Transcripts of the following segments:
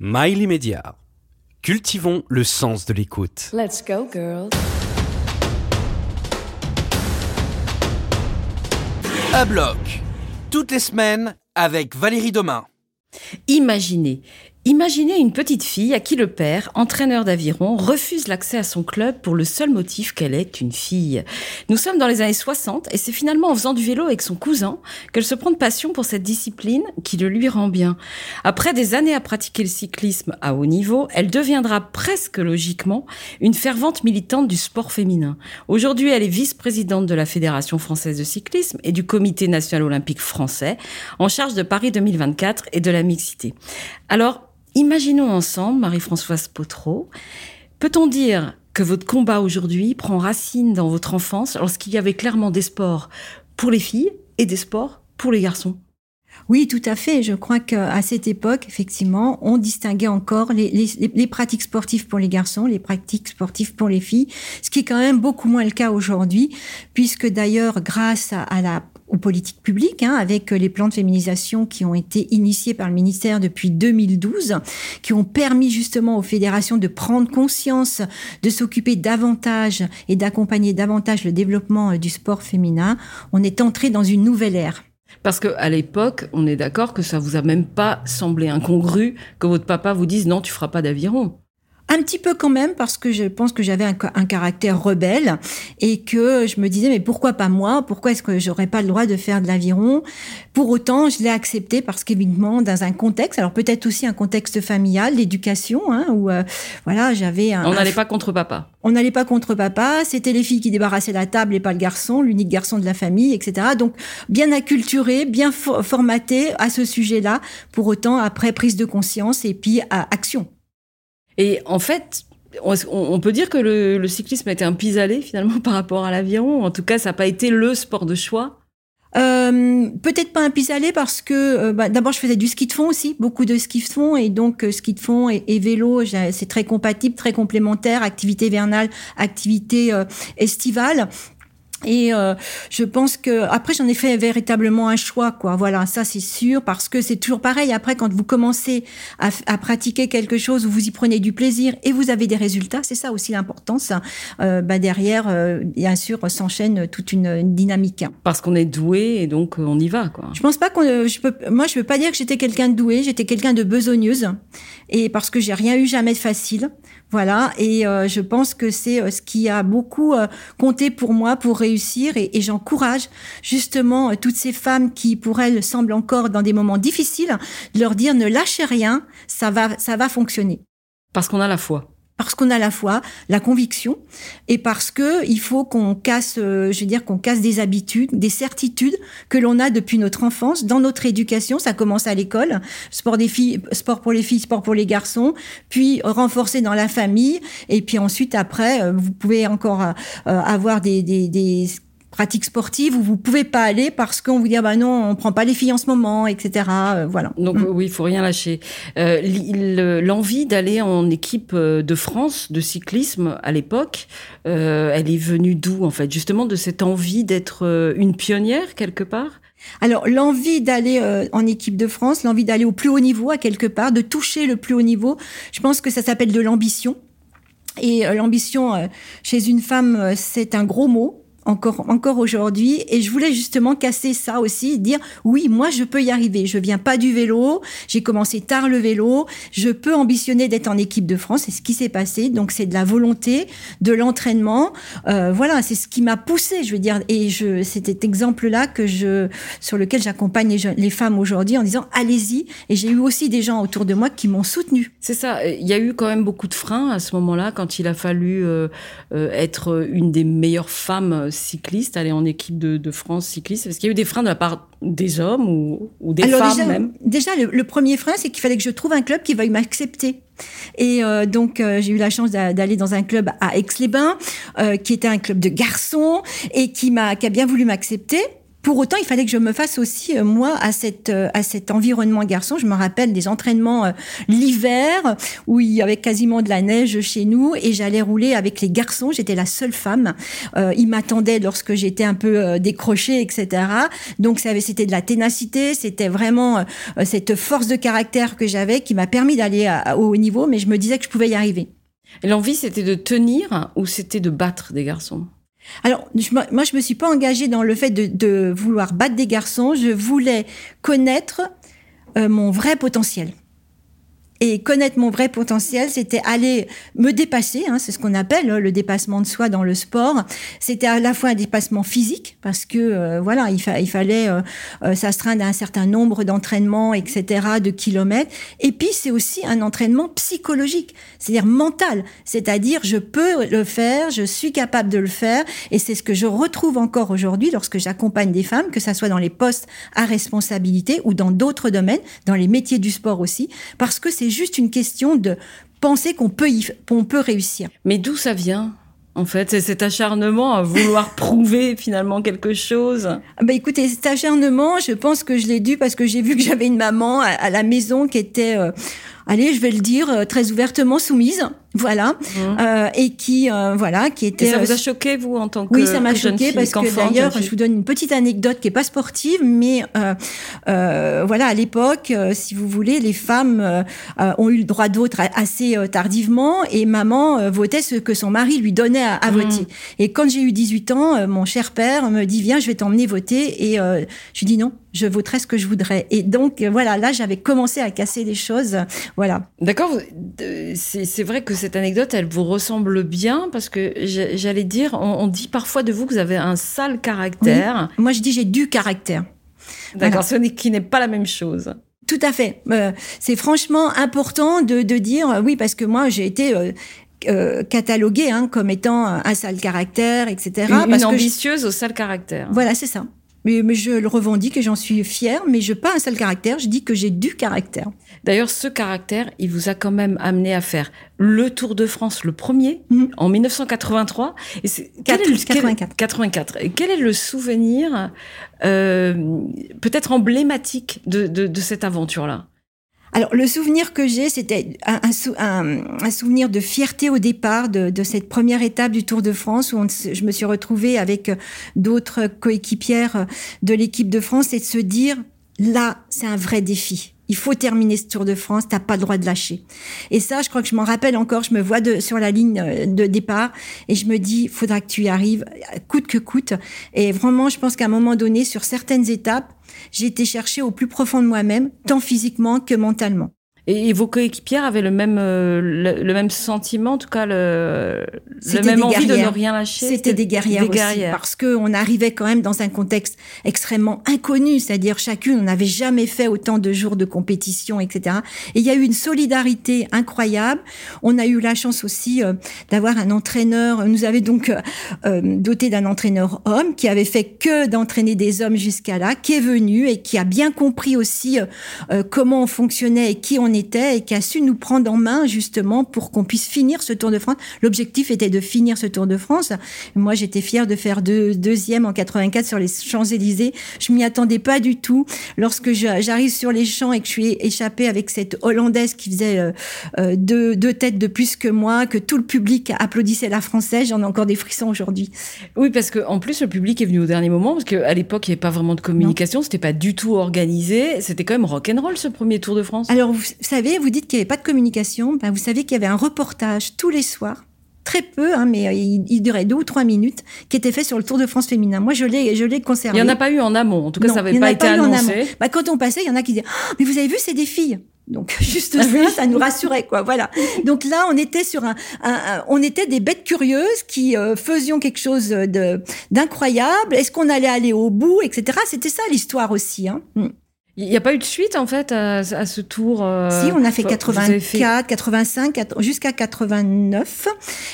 Miley Média. Cultivons le sens de l'écoute. Let's go, girls. À bloc. Toutes les semaines avec Valérie Domain. Imaginez, Imaginez une petite fille à qui le père, entraîneur d'aviron, refuse l'accès à son club pour le seul motif qu'elle est une fille. Nous sommes dans les années 60 et c'est finalement en faisant du vélo avec son cousin qu'elle se prend de passion pour cette discipline qui le lui rend bien. Après des années à pratiquer le cyclisme à haut niveau, elle deviendra presque logiquement une fervente militante du sport féminin. Aujourd'hui, elle est vice-présidente de la Fédération française de cyclisme et du Comité national olympique français en charge de Paris 2024 et de la mixité. Alors, Imaginons ensemble, Marie-Françoise Potreau, peut-on dire que votre combat aujourd'hui prend racine dans votre enfance lorsqu'il y avait clairement des sports pour les filles et des sports pour les garçons? Oui, tout à fait. Je crois qu'à cette époque, effectivement, on distinguait encore les, pratiques sportives pour les garçons, les pratiques sportives pour les filles, ce qui est quand même beaucoup moins le cas aujourd'hui, puisque d'ailleurs, grâce à la aux politiques publiques, hein, avec les plans de féminisation qui ont été initiés par le ministère depuis 2012, qui ont permis justement aux fédérations de prendre conscience, de s'occuper davantage et d'accompagner davantage le développement euh, du sport féminin. On est entré dans une nouvelle ère. Parce que à l'époque, on est d'accord que ça vous a même pas semblé incongru que votre papa vous dise non, tu feras pas d'aviron. Un petit peu quand même parce que je pense que j'avais un, caractère rebelle et que je me disais mais pourquoi pas moi? Pourquoi est-ce que j'aurais pas le droit de faire de l'aviron? Pour autant, je l'ai accepté parce qu'évidemment dans un contexte, alors peut-être aussi un contexte familial, d'éducation, hein, où euh, voilà j'avais un. On n'allait pas contre papa. On n'allait pas contre papa. C'était les filles qui débarrassaient la table et pas le garçon, l'unique garçon de la famille, etc. Donc bien acculturé, bien formaté à ce sujet-là. Pour autant, après prise de conscience et puis à action. Et en fait, on, peut dire que le, cyclisme a été un pis-aller finalement par rapport à l'aviron. En tout cas, ça n'a pas été le sport de choix. Euh, peut-être pas un pis-aller parce que euh, bah, d'abord je faisais du ski de fond aussi, beaucoup de ski de fond et donc euh, ski de fond et, et vélo, c'est très compatible, très complémentaire, activité vernale, activité estivale. Et euh, je pense que après j'en ai fait véritablement un choix quoi. Voilà, ça c'est sûr parce que c'est toujours pareil. Après quand vous commencez à, à, pratiquer quelque chose vous y prenez du plaisir et vous avez des résultats, c'est ça aussi l'importance. Euh, bah derrière, euh, bien sûr, s'enchaîne toute une, dynamique. Parce qu'on est doué et donc on y va quoi. Je pense pas qu'on. Je peux. Moi, je veux pas dire que j'étais quelqu'un de doué. J'étais quelqu'un de besogneuse et parce que j'ai rien eu jamais de facile. Voilà. Et je pense que c'est ce qui a beaucoup compté pour moi pour réussir et, j'encourage justement euh, toutes ces femmes qui, pour elles, semblent encore dans des moments difficiles, de leur dire ne lâchez rien, ça va, ça va fonctionner. Parce qu'on a la foi parce qu'on a la foi, la conviction, et parce que il faut qu'on casse, euh, je veux dire, qu'on casse des habitudes, des certitudes que l'on a depuis notre enfance, dans notre éducation. Ça commence à l'école, sport des filles, sport pour les filles, sport pour les garçons, puis renforcer dans la famille, et puis ensuite après, euh, vous pouvez encore euh, avoir des, des, des pratique sportive où vous pouvez pas aller parce qu'on vous dit ah bah non on prend pas les filles en ce moment etc euh, voilà. Donc mm. oui il faut rien lâcher. Euh, l'envie d'aller en équipe euh, de France de cyclisme à l'époque elle est venue d'où en fait? Justement de cette envie d'être une pionnière quelque part? Alors l'envie d'aller en équipe de France l'envie d'aller au plus haut niveau à quelque part de toucher le plus haut niveau je pense que ça s'appelle de l'ambition. Et l'ambition chez une femme c'est un gros mot encore encore aujourd'hui. Et je voulais justement casser ça aussi dire oui moi je peux y arriver. Je viens pas du vélo. J'ai commencé tard le vélo. Je peux ambitionner d'être en équipe de France. C'est ce qui s'est passé. Donc c'est de la volonté de l'entraînement. Euh, voilà c'est ce qui m'a poussé je veux dire. Et je c'était cet exemple là que je sur lequel j'accompagne les, femmes aujourd'hui en disant allez-y. Et j'ai eu aussi des gens autour de moi qui m'ont soutenu c'est ça. Il y a eu quand même beaucoup de freins à ce moment-là quand il a fallu euh, euh, être une des meilleures femmes cycliste, aller en équipe de, France cycliste Est-ce qu'il y a eu des freins de la part des hommes ou, des femmes déjà, même Déjà, le, premier frein, c'est qu'il fallait que je trouve un club qui veuille m'accepter. Et euh, donc euh, j'ai eu la chance d'aller dans un club à Aix-les-Bains, euh, qui était un club de garçons et qui m'a qui a bien voulu m'accepter. Pour autant, il fallait que je me fasse aussi, euh, moi, à, cette, euh, à cet environnement garçon. Je me rappelle des entraînements euh, l'hiver, où il y avait quasiment de la neige chez nous, et j'allais rouler avec les garçons. J'étais la seule femme. ils m'attendaient lorsque j'étais un peu décrochée, etc. Donc, c'était de la ténacité, c'était vraiment cette force de caractère que j'avais qui m'a permis d'aller au haut niveau, mais je me disais que je pouvais y arriver. L'envie, c'était de tenir ou c'était de battre des garçons? Alors, moi, je me suis pas engagée dans le fait de, vouloir battre des garçons. Je voulais connaître euh, mon vrai potentiel. Et connaître mon vrai potentiel, c'était aller me dépasser, hein, c'est ce qu'on appelle hein, le dépassement de soi dans le sport. C'était à la fois un dépassement physique, parce que euh, voilà, il, fallait euh, euh, s'astreindre à un certain nombre d'entraînements, etc., de kilomètres. Et puis c'est aussi un entraînement psychologique, c'est-à-dire mental, c'est-à-dire je peux le faire, je suis capable de le faire, et c'est ce que je retrouve encore aujourd'hui lorsque j'accompagne des femmes, que ça soit dans les postes à responsabilité ou dans d'autres domaines, dans les métiers du sport aussi, parce que c'est juste une question de penser qu'on peut, peut réussir. Mais d'où ça vient en fait, c'est cet acharnement à vouloir prouver finalement quelque chose? Bah écoutez, cet acharnement, je pense que je l'ai dû parce que j'ai vu que j'avais une maman à, la maison qui était, euh, allez, je vais le dire euh, très ouvertement soumise voilà, mmh. euh, et qui euh, voilà, qui était. Et ça vous a choqué vous en tant que Oui, ça m'a choqué parce que d'ailleurs, je vous donne une petite anecdote qui est pas sportive, mais euh, euh voilà, à l'époque, euh, si vous voulez, les femmes ont eu le droit d'autre assez tardivement, et maman votait ce que son mari lui donnait à, à mmh. voter. Et quand j'ai eu 18 ans, mon cher père me dit viens, je vais t'emmener voter, et je lui dis non, je voterai ce que je voudrais. Et donc voilà, là, j'avais commencé à casser les choses, voilà. D'accord, c'est vrai que cette anecdote, elle vous ressemble bien parce que j'allais dire, on, dit parfois de vous que vous avez un sale caractère. Moi, je dis j'ai du caractère. D'accord, ce qui n'est pas la même chose. Tout à fait. Euh, c'est franchement important de, dire euh, oui parce que moi j'ai été euh, cataloguée hein, comme étant un sale caractère, etc. Une, parce ambitieuse au sale caractère. Voilà, c'est ça. Mais, mais, je le revendique et j'en suis fière, mais je pas un seul caractère, je dis que j'ai du caractère. D'ailleurs, ce caractère, il vous a quand même amené à faire le Tour de France, le premier, mhm. en 1983. Et 84. 84. Et quel est le souvenir euh, peut-être emblématique de, de, de cette aventure-là? Alors le souvenir que j'ai, c'était un, souvenir de fierté au départ de, cette première étape du Tour de France où je me suis retrouvée avec euh, d'autres coéquipières euh, de l'équipe de France et de se dire là, c'est un vrai défi. Il faut terminer ce Tour de France, t'as pas le droit de lâcher. Et ça, je crois que je m'en rappelle encore. Je me vois sur la ligne euh, de départ et je me dis, faudra que tu y arrives, coûte que coûte. Et vraiment, je pense qu'à un moment donné, sur certaines étapes, j'ai été chercher au plus profond de moi-même, tant physiquement que mentalement. Et, vos coéquipières avaient le même euh, le, même sentiment, en tout cas le, le même envie de ne rien lâcher. C'était des guerrières, des aussi, parce que on arrivait quand même dans un contexte extrêmement inconnu, c'est-à-dire chacune, on n'avait jamais fait autant de jours de compétition, etc. Et il y a eu une solidarité incroyable. On a eu la chance aussi euh, d'avoir un entraîneur. Nous avait donc euh, doté d'un entraîneur homme qui avait fait que d'entraîner des hommes jusqu'à là, qui est venu et qui a bien compris aussi comment on fonctionnait et qui on était et qui a su nous prendre en main justement pour qu'on puisse finir ce Tour de France. L'objectif était de finir ce Tour de France. Moi, j'étais fière de faire deux, deuxième en 84 sur les Champs-Élysées. Je m'y attendais pas du tout. Lorsque j'arrive sur les champs et que je suis échappée avec cette Hollandaise qui faisait euh, euh, deux, deux têtes de plus que moi, que tout le public applaudissait la Française, j'en ai encore des frissons aujourd'hui. Oui, parce que en plus le public est venu au dernier moment parce qu'à l'époque il n'y avait pas vraiment de communication, c'était pas du tout organisé, c'était quand même rock and roll ce premier Tour de France. Alors vous, savez, vous dites qu'il n'y avait pas de communication. Ben, vous savez qu'il y avait un reportage tous les soirs très peu, hein, mais euh, il, durait deux ou trois minutes, qui était fait sur le Tour de France féminin. Moi, je l'ai, je l'ai conservé. Il n'y en a pas eu en amont. En tout cas, ça n'avait pas été annoncé. Bah, quand on passait, il y en a qui disaient, oh, mais vous avez vu, c'est des filles. Donc juste ça, ça nous rassurait quoi. Voilà. Donc là, on était sur un, on était des bêtes curieuses qui euh, faisions quelque chose de d'incroyable. Est-ce qu'on allait aller au bout, etc. C'était ça l'histoire aussi. Hein. Mm. Il n'y a pas eu de suite en fait à, ce tour. Euh, si, on a fait 84, 85, jusqu'à 89.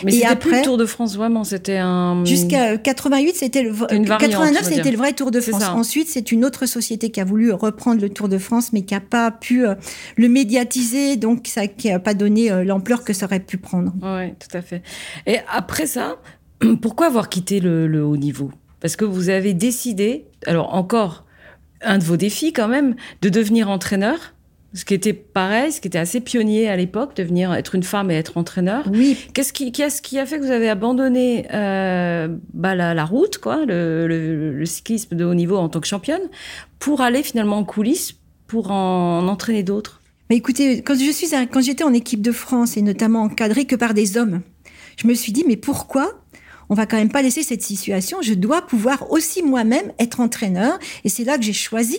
Mais c'était après, plus le Tour de France vraiment, c'était un. Jusqu'à 88, c'était le. Une 89, c'était le vrai Tour de France. Ensuite, c'est une autre société qui a voulu reprendre le Tour de France, mais qui n'a pas pu euh, le médiatiser, donc ça qui n'a pas donné euh, l'ampleur que ça aurait pu prendre. Oui, tout à fait. Et après ça, pourquoi avoir quitté le haut niveau? Parce que vous avez décidé, alors encore un de vos défis quand même, de devenir entraîneur. Ce qui était pareil, ce qui était assez pionnier à l'époque, devenir être une femme et être entraîneur. Oui. Qu'est-ce qui, qu'est-ce qui a fait que vous avez abandonné euh, bah, la, la, route, quoi, le, le, le, cyclisme de haut niveau en tant que championne, pour aller finalement en coulisses, pour en, en entraîner d'autres? Mais écoutez, quand je suis, quand j'étais en équipe de France et notamment encadrée que par des hommes, je me suis dit mais pourquoi on va quand même pas laisser cette situation. Je dois pouvoir aussi moi-même être entraîneur. Et c'est là que j'ai choisi,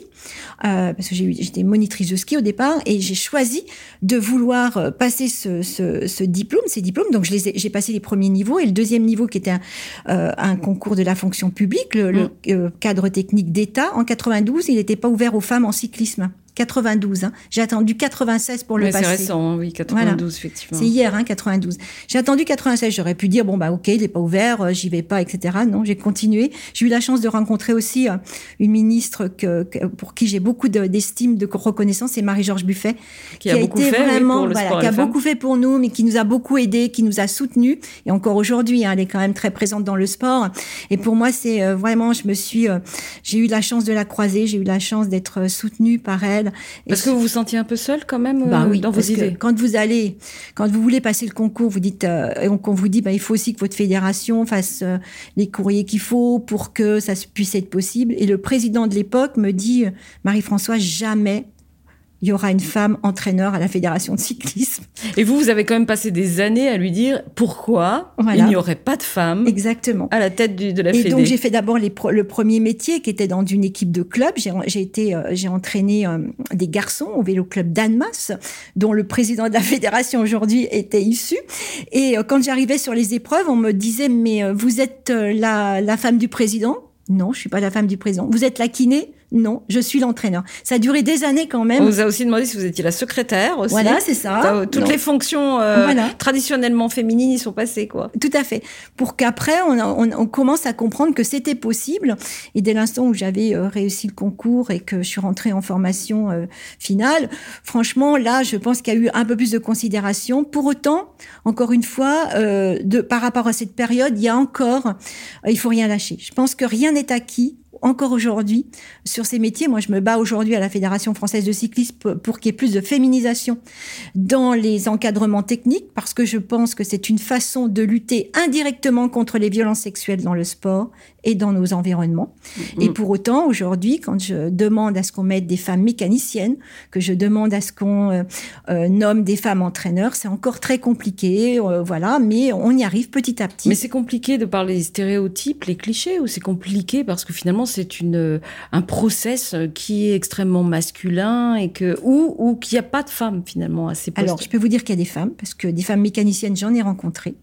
euh, parce que j'étais monitrice de ski au départ, et j'ai choisi de vouloir euh, passer ce, ce, ce diplôme, ces diplômes. Donc j'ai passé les premiers niveaux et le deuxième niveau qui était un, euh, un concours de la fonction publique, le, mmh. le euh, cadre technique d'État. En 92, il n'était pas ouvert aux femmes en cyclisme. 92. Hein. J'ai attendu 96 pour le Mais passer. C'est récent, oui, 92, voilà. effectivement. C'est hier, hein, 92. J'ai attendu 96. J'aurais pu dire, bon, bah, ok, il n'est pas ouvert, euh, j'y vais pas, etc. Non, j'ai continué. J'ai eu la chance de rencontrer aussi euh, une ministre que, que, pour qui j'ai beaucoup d'estime, de, de, reconnaissance, c'est Marie-Georges Buffet. Qui, qui a, a, beaucoup été fait, vraiment, oui, voilà, qui a beaucoup fait pour nous, mais qui nous a beaucoup aidé, qui nous a soutenus. Et encore aujourd'hui, hein, elle est quand même très présente dans le sport. Et pour moi, c'est euh, vraiment, je me suis, euh, j'ai eu la chance de la croiser, j'ai eu la chance d'être soutenue par elle. Parce et que vous vous sentiez un peu seule quand même bah oui, dans vos idées. quand vous allez, quand vous voulez passer le concours, vous dites, euh, et on, on vous dit, bah, il faut aussi que votre fédération fasse euh, les courriers qu'il faut pour que ça puisse être possible. Et le président de l'époque me dit, Marie-François, jamais il y aura une femme entraîneur à la fédération de cyclisme. Et vous, vous avez quand même passé des années à lui dire pourquoi voilà. il n'y aurait pas de femme Exactement. à la tête du, de la Et fédé. donc j'ai fait d'abord le premier métier qui était dans une équipe de club. J'ai été, euh, j'ai entraîné euh, des garçons au vélo club d'Annemasse, dont le président de la fédération aujourd'hui était issu. Et euh, quand j'arrivais sur les épreuves, on me disait mais vous êtes la, la femme du président? Non, je suis pas la femme du président. Vous êtes la kiné? Non, je suis l'entraîneur. Ça a duré des années quand même. On vous a aussi demandé si vous étiez la secrétaire aussi. Voilà, c'est ça. Toutes non. les fonctions euh, voilà. traditionnellement féminines y sont passées, quoi. Tout à fait. Pour qu'après, on, on, on, commence à comprendre que c'était possible. Et dès l'instant où j'avais euh, réussi le concours et que je suis rentrée en formation euh, finale, franchement, là, je pense qu'il y a eu un peu plus de considération. Pour autant, encore une fois, de, par rapport à cette période, il y a encore, il faut rien lâcher. Je pense que rien n'est acquis encore aujourd'hui sur ces métiers. Moi, je me bats aujourd'hui à la Fédération française de cyclisme pour qu'il y ait plus de féminisation dans les encadrements techniques, parce que je pense que c'est une façon de lutter indirectement contre les violences sexuelles dans le sport et dans nos environnements. Mmh. Et pour autant, aujourd'hui, quand je demande à ce qu'on mette des femmes mécaniciennes, que je demande à ce qu'on euh, euh, nomme des femmes entraîneurs, c'est encore très compliqué, euh, voilà, mais on y arrive petit à petit. Mais c'est compliqué de parler des stéréotypes, les clichés, ou c'est compliqué parce que finalement c'est une un process qui est extrêmement masculin et que ou ou qu'il n'y a pas de femmes finalement à ces postes. Alors, je peux vous dire qu'il y a des femmes parce que des femmes mécaniciennes, j'en ai rencontré.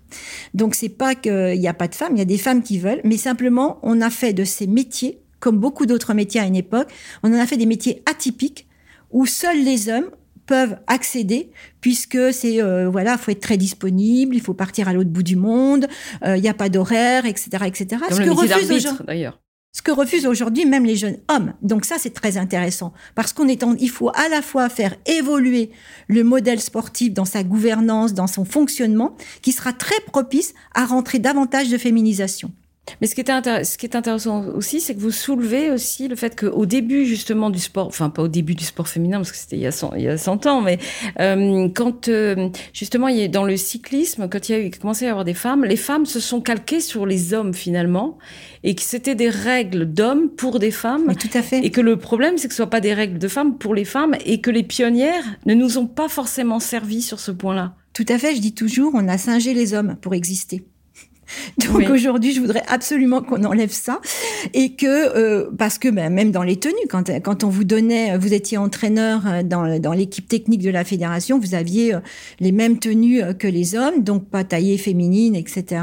Donc c'est pas qu'il n'y a pas de femmes, il y a des femmes qui veulent, mais simplement on a fait de ces métiers, comme beaucoup d'autres métiers à une époque, on en a fait des métiers atypiques où seuls les hommes peuvent accéder puisque c'est euh, voilà faut être très disponible il faut partir à l'autre bout du monde il euh, n'y a pas d'horaire etc etc Comme ce que refuse d'ailleurs ce que refusent aujourd'hui même les jeunes hommes. Donc ça, c'est très intéressant parce qu'on est en, il faut à la fois faire évoluer le modèle sportif dans sa gouvernance, dans son fonctionnement, qui sera très propice à rentrer davantage de féminisation. Mais ce qui, est ce qui est intéressant aussi, c'est que vous soulevez aussi le fait qu'au début justement du sport, enfin pas au début du sport féminin parce que c'était il, il, y a 100 ans, mais euh, quand euh, justement il y a, dans le cyclisme, quand il y a eu, commencé à y avoir des femmes, les femmes se sont calquées sur les hommes finalement et que c'était des règles d'hommes pour des femmes. Mais tout à fait. Et que le problème, c'est que ce soit pas des règles de femmes pour les femmes et que les pionnières ne nous ont pas forcément servi sur ce point-là. Tout à fait. Je dis toujours, on a singé les hommes pour exister. Donc oui. aujourd'hui, je voudrais absolument qu'on enlève ça et que euh, parce que ben, même dans les tenues, quand quand on vous donnait, vous étiez entraîneur euh, dans dans l'équipe technique de la fédération, vous aviez euh, les mêmes tenues que les hommes, donc pas taillées féminines, etc.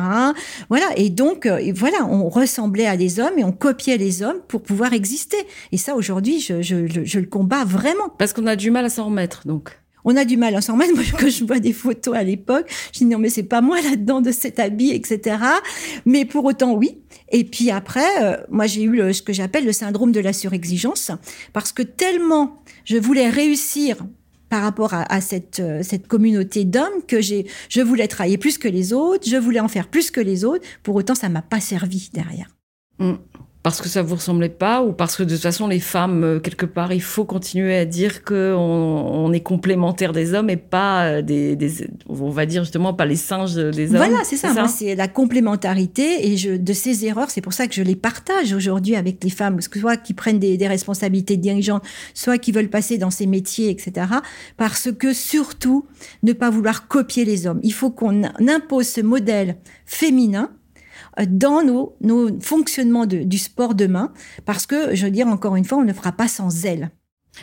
Voilà et donc et voilà, on ressemblait à des hommes et on copiait les hommes pour pouvoir exister. Et ça aujourd'hui, je, je, je, je le combats vraiment. Parce qu'on a du mal à s'en remettre, donc on a du mal à s'en remettre. Moi, quand je vois des photos à l'époque, je dis non, mais c'est pas moi là-dedans de cet habit, etc. Mais pour autant, oui. Et puis après, euh, moi, j'ai eu ce que j'appelle le syndrome de la surexigence, parce que tellement je voulais réussir par rapport à, euh, cette communauté d'hommes que j'ai, je voulais travailler plus que les autres, je voulais en faire plus que les autres. Pour autant, ça m'a pas servi derrière. Mmh. Parce que ça vous ressemblait pas ou parce que de toute façon les femmes euh, quelque part il faut continuer à dire que on, est complémentaire des hommes et pas euh, des, on va dire justement pas les singes des hommes. Voilà, c'est ça. C'est la complémentarité et je, de ces erreurs, c'est pour ça que je les partage aujourd'hui avec les femmes, soit qui prennent des, des responsabilités dirigeantes, soit qui veulent passer dans ces métiers, etc. Parce que surtout ne pas vouloir copier les hommes. Il faut qu'on impose ce modèle féminin dans nos, fonctionnements du sport demain, parce que, je veux dire encore une fois, on ne fera pas sans elle.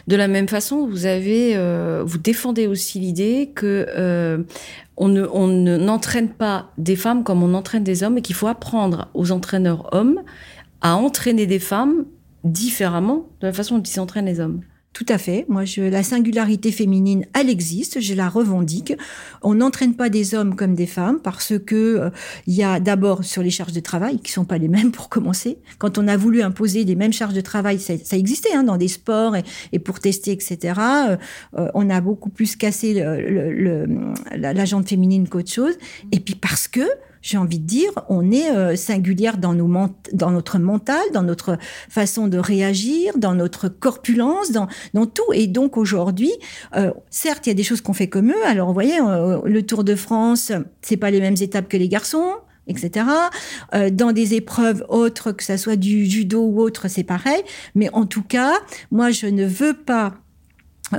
De la même façon, vous euh, défendez aussi l'idée que euh, on ne, n'entraîne pas des femmes comme on entraîne des hommes, et qu'il faut apprendre aux entraîneurs hommes à entraîner des femmes différemment de la façon dont ils s'entraînent les hommes. Tout à fait. Moi, je, la singularité féminine, elle existe. Je la revendique. On n'entraîne pas des hommes comme des femmes parce que euh, il y a d'abord sur les charges de travail qui sont pas les mêmes pour commencer. Quand on a voulu imposer les mêmes charges de travail, ça, ça existait hein, dans des sports et, et, pour tester, etc. Euh, euh, on a beaucoup plus cassé le, le, la, la jante féminine qu'autre chose. Et puis parce que j'ai envie de dire, on est euh, singulière dans, nos dans notre mental, dans notre façon de réagir, dans notre corpulence, dans, dans tout. Et donc aujourd'hui, euh, certes, il y a des choses qu'on fait comme eux. Alors, vous voyez, euh, le Tour de France, c'est pas les mêmes étapes que les garçons etc. dans des épreuves autres, que ça soit du judo ou autre, c'est pareil. Mais en tout cas, moi, je ne veux pas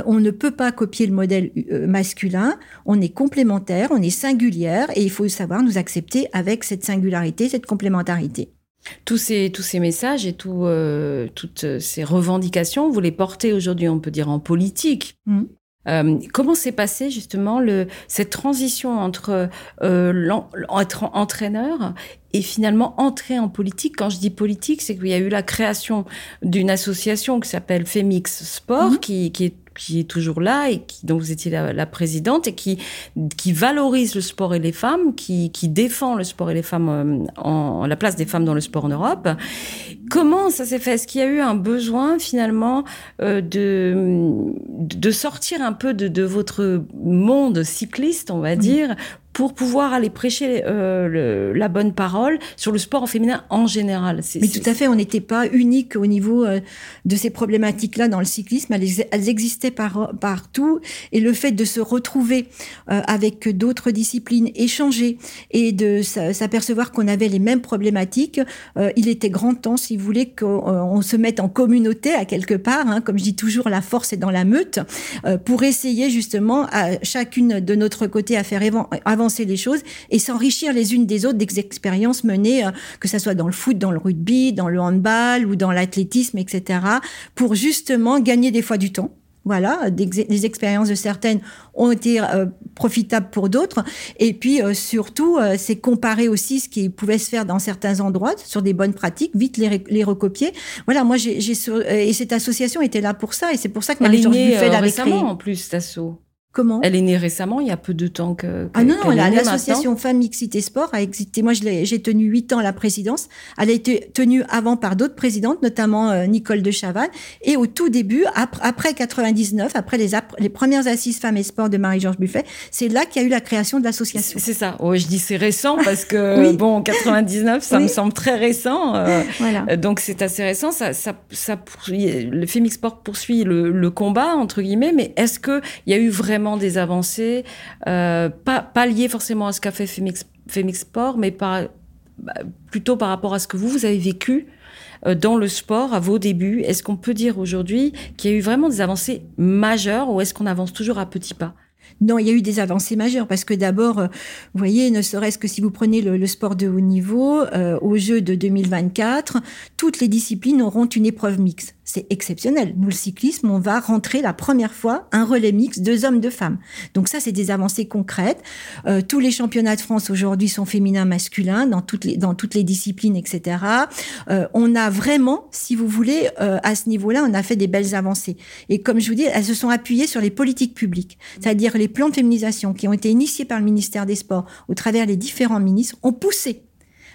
on ne peut pas copier le modèle euh, masculin, on est complémentaire, on est singulière et il faut savoir nous accepter avec cette singularité, cette complémentarité. Tous ces, tous ces messages et tout, euh, toutes ces revendications, vous les portez aujourd'hui, on peut dire, en politique. Mmh. Euh, comment s'est passé justement le, cette transition entre être entraîneur et finalement entrer en politique? Quand je dis politique, c'est qu'il y a eu la création d'une association qui s'appelle Femix Sport, mmh. qui, qui est qui est toujours là et qui, dont vous étiez la, présidente et qui, qui valorise le sport et les femmes, qui, qui défend le sport et les femmes euh, en, la place des femmes dans le sport en Europe. Comment ça s'est fait? Est-ce qu'il y a eu un besoin finalement euh, de, de sortir un peu de, de votre monde cycliste, on va dire, pour pouvoir aller prêcher euh, la bonne parole sur le sport féminin en général. Mais tout à fait, on n'était pas unique au niveau euh, de ces problématiques-là dans le cyclisme. Elles, existaient par, partout. Et le fait de se retrouver euh, avec d'autres disciplines, échanger et de s'apercevoir qu'on avait les mêmes problématiques, il était grand temps, si vous voulez, qu'on se mette en communauté à quelque part. Hein, comme je dis toujours, la force est dans la meute, pour essayer justement à chacune de notre côté à faire avancer les choses et s'enrichir les unes des autres des expériences menées, euh, que ça soit dans le foot, dans le rugby, dans le handball ou dans l'athlétisme, etc., pour justement gagner des fois du temps. Voilà, des, les expériences de certaines ont été euh, profitables pour d'autres. Et puis euh, surtout, c'est comparer aussi ce qui pouvait se faire dans certains endroits sur des bonnes pratiques, vite les, les recopier. Voilà, moi j'ai et cette association était là pour ça et c'est pour ça que Marie-Georges Buffet l'avait récemment en plus, cet asso. Comment Elle est née récemment, il y a peu de temps que. ah non, non, l'association Femmes Mixité Sport a existé. Moi, j'ai tenu huit ans la présidence. Elle a été tenue avant par d'autres présidentes, notamment euh, Nicole de Chavannes. Et au tout début, après, après 99, après les, les premières assises Femmes et Sport de Marie-Georges Buffet, c'est là qu'il y a eu la création de l'association. C'est ça. Oh, je dis c'est récent parce que, bon, 99, ça me semble très récent. Euh, voilà. Donc, c'est assez récent. Ça, ça, ça, le Femix Sport poursuit le, le combat, entre guillemets, mais est-ce qu'il y a eu vraiment des avancées, euh, pas, liées forcément à ce qu'a fait Femix, Sport, mais bah, plutôt par rapport à ce que vous, vous avez vécu euh, dans le sport à vos débuts. Est-ce qu'on peut dire aujourd'hui qu'il y a eu vraiment des avancées majeures ou est-ce qu'on avance toujours à petits pas? Non, il y a eu des avancées majeures parce que d'abord, euh, vous voyez, ne serait-ce que si vous prenez le, sport de haut niveau, euh, au jeu de 2024, toutes les disciplines auront une épreuve mixte c'est exceptionnel. Nous, le cyclisme, on va rentrer la première fois un relais mix, deux hommes, deux femmes. Donc ça, c'est des avancées concrètes. Euh, tous les championnats de France aujourd'hui sont féminins, masculins, dans toutes les, dans toutes les disciplines, etc. Euh, on a vraiment, si vous voulez, euh, à ce niveau-là, on a fait des belles avancées. Et comme je vous dis, elles se sont appuyées sur les politiques publiques, c'est-à-dire les plans de féminisation qui ont été initiés par le ministère des Sports au travers les différents ministres, ont poussé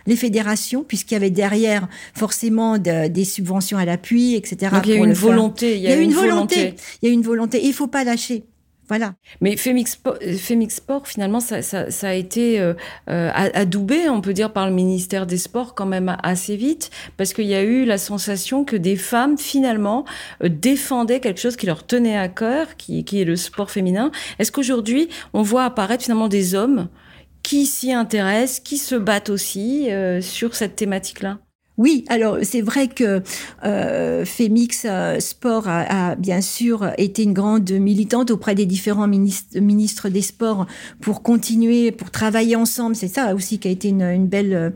les fédérations, puisqu'il y avait derrière forcément des subventions à l'appui, etc. Donc il y a une volonté. Il y a, une volonté. Il y a une volonté. Il faut pas lâcher Voilà. Mais Femix Sport, finalement, ça, a été euh, euh, adoubé, on peut dire, par le ministère des Sports quand même assez vite, parce qu'il y a eu la sensation que des femmes, finalement, euh, défendaient quelque chose qui leur tenait à cœur, qui, qui est le sport féminin. Est-ce qu'aujourd'hui, on voit apparaître finalement des hommes qui s'y intéressent, qui se battent aussi sur cette thématique-là oui, alors c'est vrai que euh, Femix euh, Sport a, bien sûr été une grande militante auprès des différents ministres, ministres des Sports pour continuer, pour travailler ensemble. C'est ça aussi qui a été une, belle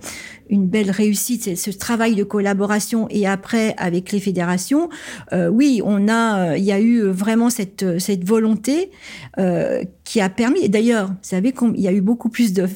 une belle réussite, c'est ce travail de collaboration et après avec les fédérations. Euh, oui, on a, il y a eu vraiment cette cette volonté euh, qui a permis. D'ailleurs, vous savez qu'il y a eu beaucoup plus de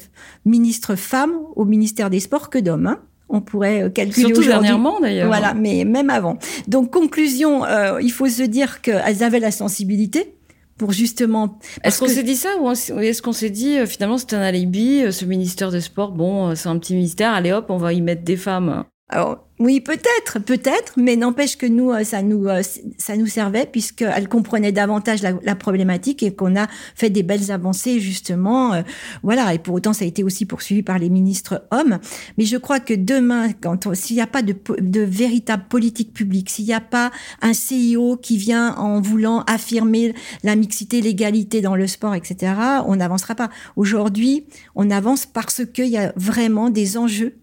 ministres femmes au ministère des Sports que d'hommes. Hein on pourrait euh, calculer Surtout dernièrement d'ailleurs. Voilà, mais même avant. Donc conclusion, euh, il faut se dire qu'elles avaient la sensibilité pour justement. Est-ce qu'on s'est dit ça ou est-ce qu'on s'est dit euh, finalement c'est un alibi, ce ministère des Sports, bon, c'est un petit ministère, allez hop, on va y mettre des femmes. Alors, oui, peut-être, peut-être, mais n'empêche que nous, euh, ça nous, euh, ça nous servait puisqu'elle comprenait davantage la, problématique et qu'on a fait des belles avancées justement. Euh, voilà, et pour autant, ça a été aussi poursuivi par les ministres hommes. Mais je crois que demain, quand s'il n'y a pas de, de véritable politique publique, s'il n'y a pas un CIO qui vient en voulant affirmer la mixité, l'égalité dans le sport, etc., on n'avancera pas. Aujourd'hui, on avance parce qu'il y a vraiment des enjeux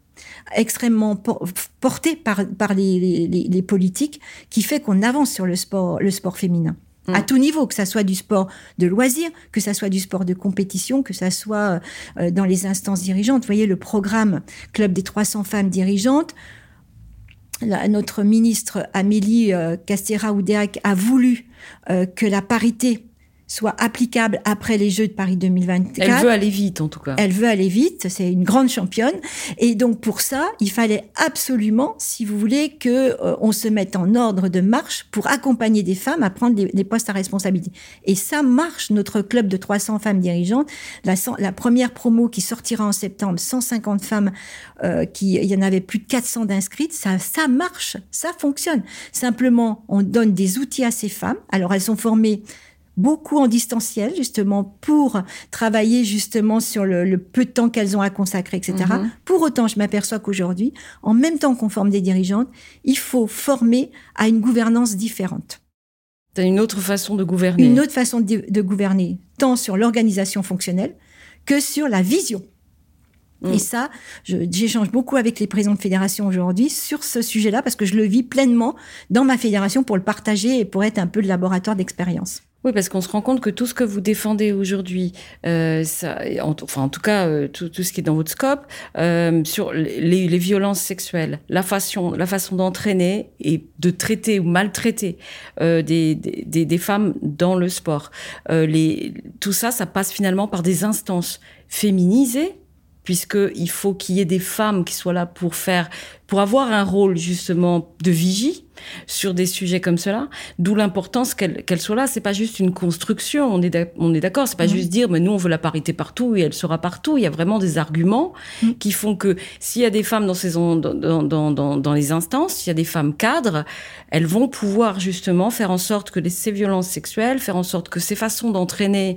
extrêmement porté par, par les, les, politiques qui fait qu'on avance sur le sport, le sport féminin. À mm. tout niveau, que ça soit du sport de loisir, que ça soit du sport de compétition, que ça soit euh, dans les instances dirigeantes. Vous voyez le programme Club des 300 femmes dirigeantes. notre ministre Amélie euh, Castera-Oudéac a voulu euh, que la parité soit applicable après les Jeux de Paris 2024. Elle veut aller vite, en tout cas. Elle veut aller vite, c'est une grande championne. Et donc, pour ça, il fallait absolument, si vous voulez, que euh, on se mette en ordre de marche pour accompagner des femmes à prendre des, postes à responsabilité. Et ça marche, notre club de 300 femmes dirigeantes. La, la première promo qui sortira en septembre, 150 femmes, euh, qui, il y en avait plus de 400 d'inscrites, ça, ça marche, ça fonctionne. Simplement, on donne des outils à ces femmes. Alors, elles sont formées beaucoup en distanciel, justement, pour travailler justement sur le, peu de temps qu'elles ont à consacrer, etc. Mhm. Pour autant, je m'aperçois qu'aujourd'hui, en même temps qu'on forme des dirigeantes, il faut former à une gouvernance différente. C'est une autre façon de gouverner. Une autre façon de, gouverner, tant sur l'organisation fonctionnelle que sur la vision. Mm. Et ça, j'échange beaucoup avec les présidents de fédération aujourd'hui sur ce sujet-là parce que je le vis pleinement dans ma fédération pour le partager et pour être un peu le laboratoire d'expérience. Oui, parce qu'on se rend compte que tout ce que vous défendez aujourd'hui, euh, en, enfin en tout cas euh, tout, tout, ce qui est dans votre scope, euh, sur les, les, violences sexuelles, la façon, la façon d'entraîner et de traiter ou maltraiter euh, des, des, des, femmes dans le sport, euh, les, tout ça, ça passe finalement par des instances féminisées puisqu'il faut qu'il y ait des femmes qui soient là pour faire, pour avoir un rôle justement de vigie sur des sujets comme cela. D'où l'importance qu'elles soient là. C'est pas juste une construction. On est on est d'accord. C'est pas juste dire, mais nous on veut la parité partout et elle sera partout. Il y a vraiment des arguments mm. qui font que s'il y a des femmes dans ces dans, dans, dans, dans les instances, s'il y a des femmes cadres, elles vont pouvoir justement faire en sorte que les, ces violences sexuelles, faire en sorte que ces façons d'entraîner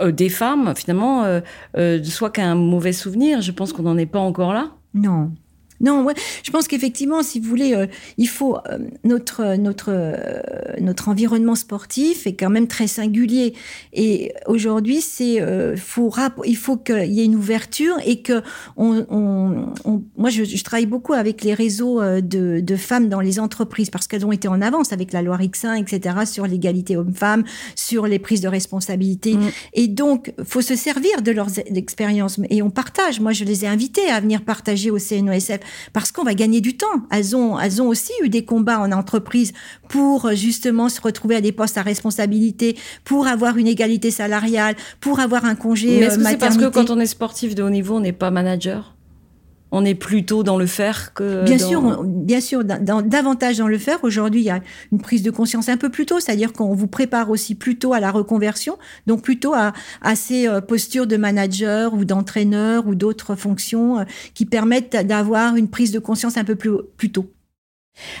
euh, des femmes, finalement, euh, euh, soit qu'un mauvais souvenir. Je pense qu'on n'en est pas encore là. Non. Non, ouais, je pense qu'effectivement, si vous voulez, euh, il faut euh, notre notre euh, notre environnement sportif est quand même très singulier. Et aujourd'hui, c'est faut il faut qu'il y ait une ouverture et que on, on, moi, je, je, travaille beaucoup avec les réseaux de, de femmes dans les entreprises parce qu'elles ont été en avance avec la loi Rixin, etc. sur l'égalité homme-femme, sur les prises de responsabilité. Mm. Et donc, faut se servir de leurs expériences et on partage. Moi, je les ai invitées à venir partager au CNOSF parce qu'on va gagner du temps. Elles ont, elles ont aussi eu des combats en entreprise pour justement se retrouver à des postes à responsabilité, pour avoir une égalité salariale, pour avoir un congé Mais est-ce que c'est parce que quand on est sportif de haut niveau, on n'est pas manager? On est plutôt dans le faire que bien sûr bien sûr davantage dans le faire. Aujourd'hui il y a une prise de conscience un peu plus tôt c'est-à-dire qu'on vous prépare aussi plutôt à la reconversion donc plutôt à, à ces euh, postures de manager ou d'entraîneur ou d'autres fonctions euh, qui permettent d'avoir une prise de conscience un peu plus, plus tôt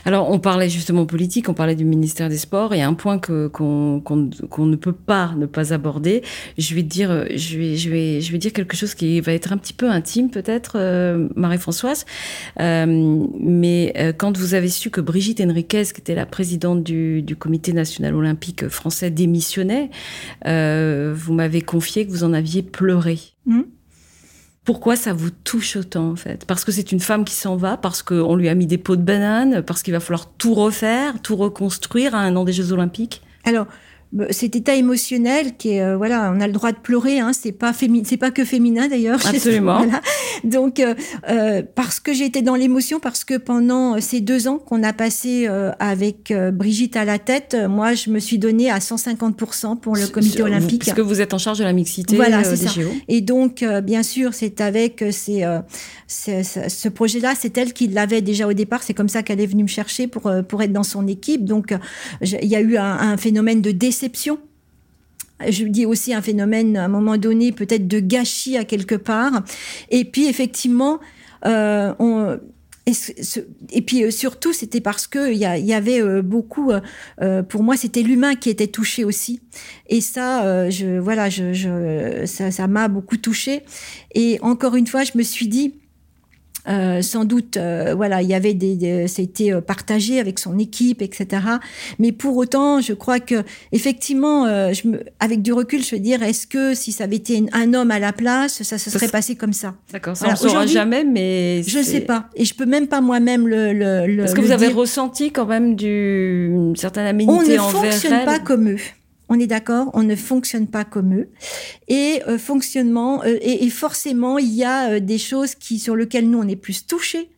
Alors, on parlait justement politique, on parlait du ministère des Sports, et un point qu'on ne peut pas ne pas aborder. Je vais dire, je vais je vais je vais dire quelque chose qui va être un petit peu intime peut-être, euh, Marie-Françoise. Euh, mais euh, quand vous avez su que Brigitte Henriquez, qui était la présidente du, du Comité national olympique français, démissionnait, vous m'avez confié que vous en aviez pleuré. Mmh. Pourquoi ça vous touche autant en fait? Parce que c'est une femme qui s'en va, parce qu'on lui a mis des pots de banane, parce qu'il va falloir tout refaire, tout reconstruire à un an des Jeux Olympiques? Alors, cet état émotionnel qui est euh, voilà on a le droit de pleurer hein, c'est pas féminin c'est pas que féminin d'ailleurs. Absolument. Donc euh, euh, parce que j'étais dans l'émotion parce que pendant ces deux ans qu'on a passé avec Brigitte à la tête moi je me suis donnée à 150% pour le comité olympique. parce que vous êtes en charge de la mixité voilà c'est ça. Et donc bien sûr c'est avec ces, ce projet là c'est elle qui l'avait déjà au départ. C'est comme ça qu'elle est venue me chercher pour pour être dans son équipe. Donc il y a eu un, un phénomène de décès je dis aussi un phénomène à un moment donné peut-être de gâchis à quelque part. Et puis effectivement, euh, on, et, puis euh, surtout, c'était parce que il y, avait euh, beaucoup. pour moi, c'était l'humain qui était touché aussi. Et ça, je voilà, je, ça m'a beaucoup touché. Et encore une fois, je me suis dit, euh, sans doute, euh, voilà, il y avait des, c'était euh, partagé avec son équipe, etc. Mais pour autant, je crois que effectivement, je me, avec du recul, je veux dire, est-ce que si ça avait été un homme à la place, ça se serait passé comme ça? D'accord, ça ne saura jamais, mais je ne sais pas, et je peux même pas moi-même le. le, Est-ce que vous avez ressenti quand même du une certaine aménité envers On ne fonctionne pas comme eux on est d'accord, on ne fonctionne pas comme eux. Et euh, fonctionnement, euh, et, forcément, il y a euh, des choses qui sur lesquelles nous on est plus touchés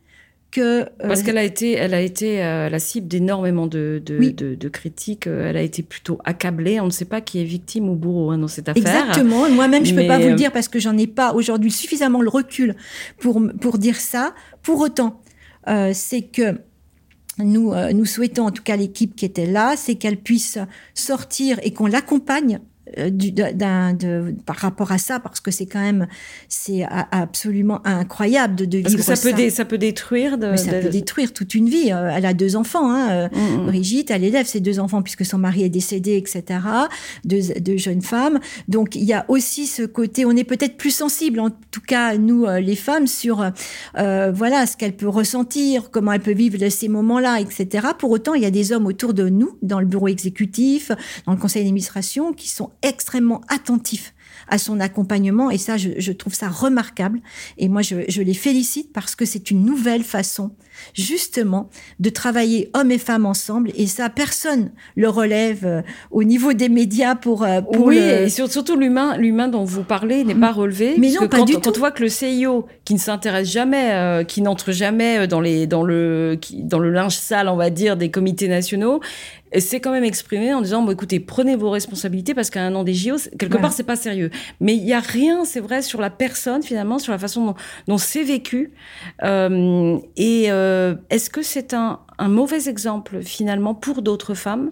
que. Parce qu'elle a été, elle a été la cible d'énormément de, de, critiques. Elle a été plutôt accablée. On ne sait pas qui est victime ou bourreau hein, dans cette affaire. Exactement. Moi-même, je ne peux pas vous le dire parce que j'en ai pas aujourd'hui suffisamment le recul pour pour dire ça. Pour autant, c'est que nous, euh, nous souhaitons, en tout cas l'équipe qui était là, c'est qu'elle puisse sortir et qu'on l'accompagne euh, de, par rapport à ça, parce que c'est quand même, c'est absolument incroyable de, de vivre que ça. Peut ça peut détruire. De, ça peut détruire toute une vie. Euh, elle a deux enfants, hein. Euh, mm, mm. Brigitte, elle élève ses deux enfants puisque son mari est décédé, etc. Deux, deux jeunes femmes. Donc il y a aussi ce côté, on est peut-être plus sensible, en tout cas nous les femmes, sur euh, voilà ce qu'elle peut ressentir, comment elle peut vivre ces moments-là, etc. Pour autant, il y a des hommes autour de nous, dans le bureau exécutif, dans le conseil d'administration, qui sont extrêmement attentif à son accompagnement et ça, je, trouve ça remarquable. Et moi, je, je les félicite parce que c'est une nouvelle façon, justement, de travailler hommes et femmes ensemble. Et ça, personne le relève euh, au niveau des médias pour. Euh, pour oui, et surtout l'humain, l'humain dont vous parlez n'est pas relevé. Mais non, pas quand, du quand on voit que le CIO, qui ne s'intéresse jamais, euh, qui n'entre jamais dans les dans le dans le linge sale, on va dire, des comités nationaux, c'est quand même exprimé en disant bon, écoutez, prenez vos responsabilités parce qu'à un an des JO, quelque part, c'est pas sérieux. Mais il y a rien, c'est vrai, sur la personne finalement, sur la façon dont, c'est vécu. Et euh, est-ce que c'est un, un mauvais exemple finalement pour d'autres femmes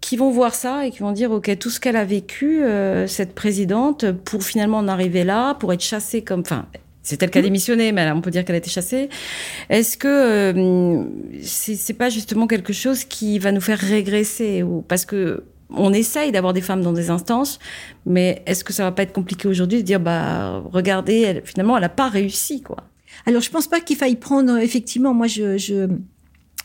qui vont voir ça et qui vont dire ok tout ce qu'elle a vécu euh, cette présidente pour finalement en arriver là pour être chassée comme enfin c'est elle qui a démissionné, mais on peut dire qu'elle a été chassée. Est-ce que euh, c'est pas justement quelque chose qui va nous faire régresser ou parce que on essaye d'avoir des femmes dans des instances, mais est-ce que ça va pas être compliqué aujourd'hui de dire bah regardez, finalement elle a pas réussi quoi. Alors je pense pas qu'il faille prendre effectivement. Moi je, je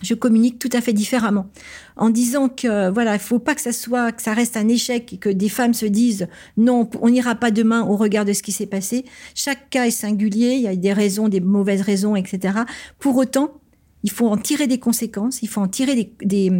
je communique tout à fait différemment en disant que voilà il faut pas que ça soit que ça reste un échec et que des femmes se disent non on n'ira pas demain au regard de ce qui s'est passé chaque cas est singulier il y a des raisons des mauvaises raisons etc pour autant il faut en tirer des conséquences, il faut en tirer des, des,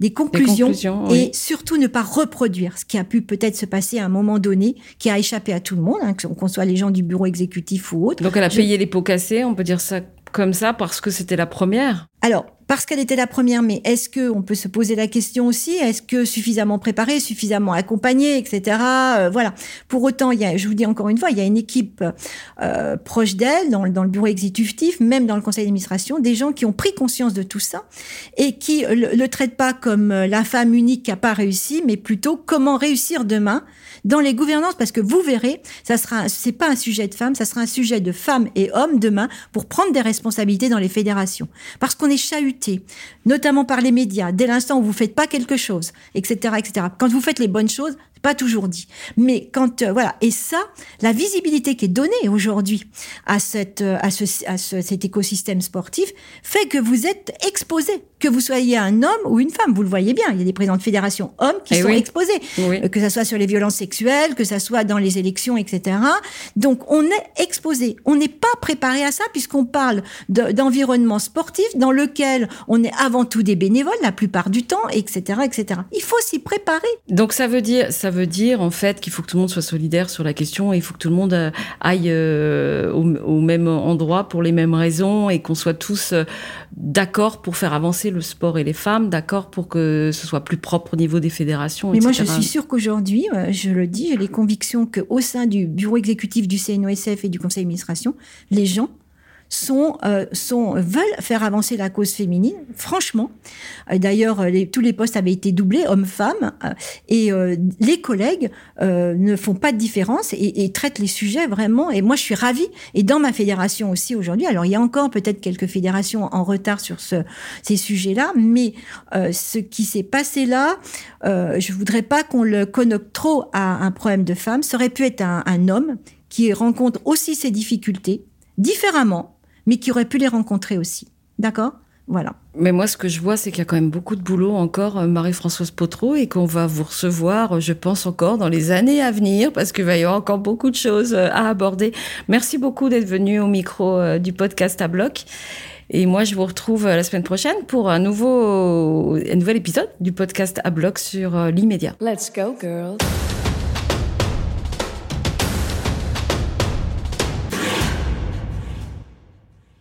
des conclusions, et surtout ne pas reproduire ce qui a pu peut-être se passer à un moment donné, qui a échappé à tout le monde, hein, qu'on soit les gens du bureau exécutif ou autre. Donc elle a payé les pots cassés, on peut dire ça comme ça parce que c'était la première Alors, parce qu'elle était la première, mais est-ce que on peut se poser la question aussi? Est-ce que suffisamment préparée, suffisamment accompagnée, etc. Euh, voilà. Pour autant, il y a, je vous dis encore une fois, il y a une équipe euh, proche d'elle, dans, dans, le bureau exécutif, même dans le conseil d'administration, des gens qui ont pris conscience de tout ça et qui le, le traitent pas comme euh, la femme unique qui a pas réussi, mais plutôt comment réussir demain dans les gouvernances, parce que vous verrez, ça sera, c'est pas un sujet de femmes, ça sera un sujet de femmes et hommes demain pour prendre des responsabilités dans les fédérations, parce qu'on est chahuté notamment par les médias, dès l'instant où vous faites pas quelque chose, etc., etc. Quand vous faites les bonnes choses, pas toujours dit. Mais quand euh, voilà, et ça, la visibilité qui est donnée aujourd'hui à cette euh, à, ce, à cet écosystème sportif fait que vous êtes exposé, que vous soyez un homme ou une femme. Vous le voyez bien, il y a des présidents de fédération hommes qui eh sont exposés, euh, que ça soit sur les violences sexuelles, que ça soit dans les élections, etc. Donc on est exposé, on n'est pas préparé à ça puisqu'on parle d'environnement sportif dans lequel on est avant tout des bénévoles la plupart du temps, etc., etc. Il faut s'y préparer. Donc ça veut dire ça veut dire en fait qu'il faut que tout le monde soit solidaire sur la question et il faut que tout le monde euh, aille euh, au, même endroit pour les mêmes raisons et qu'on soit tous d'accord pour faire avancer le sport et les femmes, d'accord pour que ce soit plus propre au niveau des fédérations. Mais moi, je suis sûre qu'aujourd'hui, je le dis, j'ai les convictions qu'au sein du bureau exécutif du CNOSF et du conseil d'administration, les gens sont, euh, sont, veulent faire avancer la cause féminine, franchement. Euh, d'ailleurs, euh, tous les postes avaient été doublés, hommes-femmes, et les collègues ne font pas de différence et, et, traitent les sujets vraiment. Et moi, je suis ravie. Et dans ma fédération aussi aujourd'hui, alors il y a encore peut-être quelques fédérations en retard sur ce, ces sujets-là, mais ce qui s'est passé là, je voudrais pas qu'on le connote trop à un problème de femme. Ça aurait pu être un, un homme qui rencontre aussi ses difficultés différemment, mais qui auraient pu les rencontrer aussi. D'accord? Voilà. Mais moi, ce que je vois, c'est qu'il y a quand même beaucoup de boulot encore, euh, Marie-Françoise Potreau, et qu'on va vous recevoir, euh, je pense, encore dans les années à venir, parce qu'il va y avoir encore beaucoup de choses euh, à aborder. Merci beaucoup d'être venu au micro du podcast à bloc. Et moi, je vous retrouve la semaine prochaine pour un nouveau, un nouvel épisode du podcast à bloc sur l'immédiat. Let's go, girls.